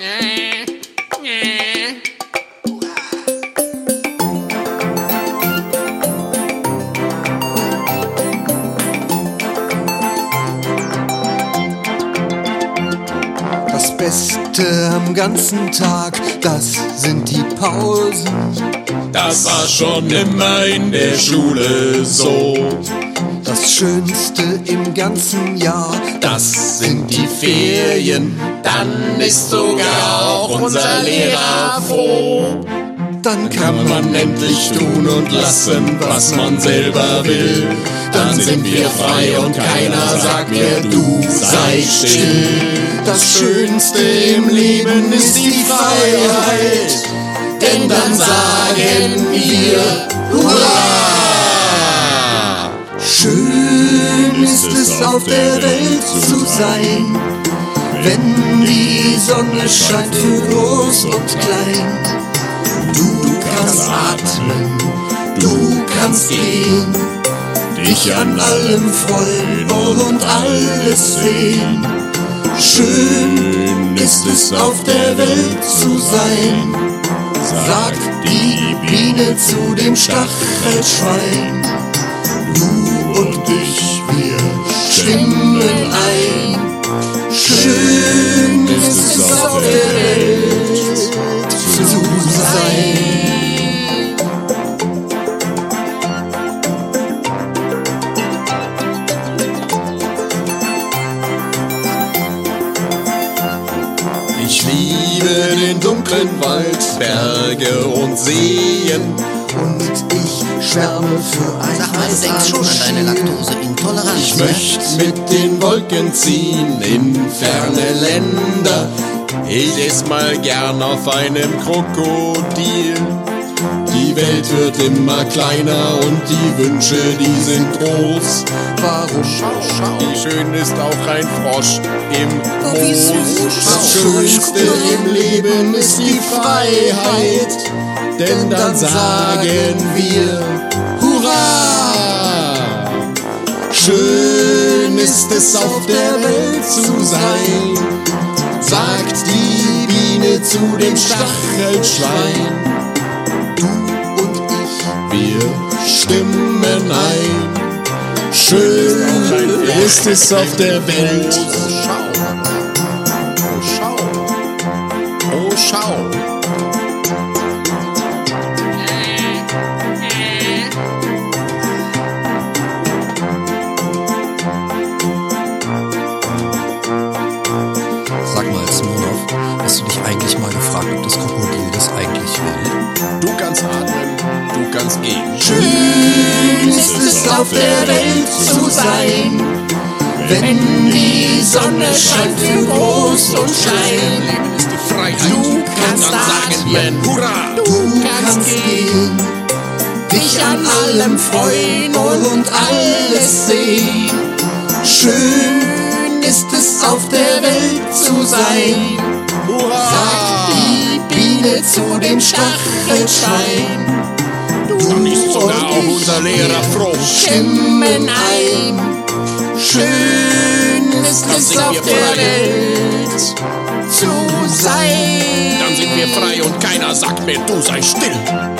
Das Beste am ganzen Tag, das sind die Pausen. Das war schon immer in der Schule so. Das Schönste im ganzen Jahr, Das sind die Ferien, dann ist sogar auch unser Lehrer froh. dann Kann man endlich tun und lassen, was man selber will. Dann sind wir frei und keiner sagt mir, du sei still. Das Schönste im Leben ist die Freiheit, denn dann sagen wir Hurra! Schön ist es auf der Welt zu sein, wenn die Sonne scheint für groß und klein. Du kannst atmen, du kannst gehen, dich an allem freuen und alles sehen. Schön ist es auf der Welt zu sein, sagt die Biene zu dem Stachelschwein. Den dunklen Wald, Berge und Seen. Und ich schwärme für ein Sag mal, du denkst schon an deine Laktoseintoleranz. Ich ne? möchte mit den Wolken ziehen in ferne Länder. Ich ess mal gern auf einem Krokodil. Die Welt wird immer kleiner und die Wünsche, die sind groß. Warum? Wie schön ist auch ein Frosch im Moos. Das Schönste im Leben ist die Freiheit, denn dann sagen wir Hurra! Schön ist es auf der Welt zu sein, sagt die Biene zu dem Stachelschwein. Wir stimmen ein. Schön ist es auf der Welt. Oh, schau. Oh, schau. Sag mal, Smirnov, hast du dich eigentlich mal gefragt, ob das Krokodil das eigentlich will? Du kannst atmen, kannst gehen. schön ist es auf der Welt zu sein, wenn die Sonne scheint für groß und klein. Leben ist die Freiheit. Du kannst atmen. Hurra! Du kannst gehen, dich an allem freuen und alles sehen. Schön ist es auf der Welt zu sein, sagt die Biene zu dem Stachelschwein. Dann ist sogar auch unser Lehrer froh. Stimmen ein. Schön ist Dann es sind auf wir der frei. Welt zu sein. Dann sind wir frei und keiner sagt mehr, du sei still.